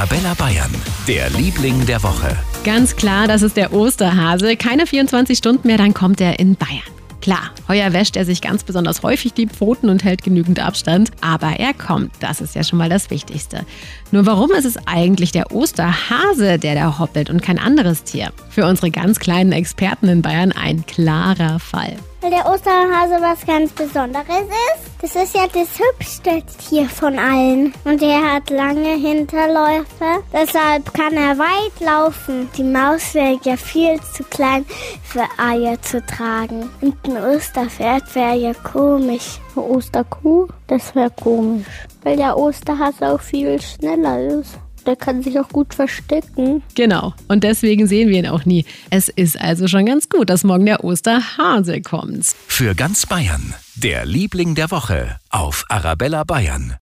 Arabella Bayern, der Liebling der Woche. Ganz klar, das ist der Osterhase. Keine 24 Stunden mehr, dann kommt er in Bayern. Klar, heuer wäscht er sich ganz besonders häufig die Pfoten und hält genügend Abstand, aber er kommt, das ist ja schon mal das Wichtigste. Nur warum ist es eigentlich der Osterhase, der da hoppelt und kein anderes Tier? Für unsere ganz kleinen Experten in Bayern ein klarer Fall. Weil der Osterhase was ganz Besonderes ist. Das ist ja das hübschste Tier von allen. Und er hat lange Hinterläufe. Deshalb kann er weit laufen. Die Maus wäre ja viel zu klein für Eier zu tragen. Und ein Osterpferd wäre ja komisch. Eine Osterkuh, das wäre komisch. Weil der Osterhase auch viel schneller ist. Der kann sich auch gut verstecken. Genau, und deswegen sehen wir ihn auch nie. Es ist also schon ganz gut, dass morgen der Osterhase kommt. Für ganz Bayern, der Liebling der Woche auf Arabella Bayern.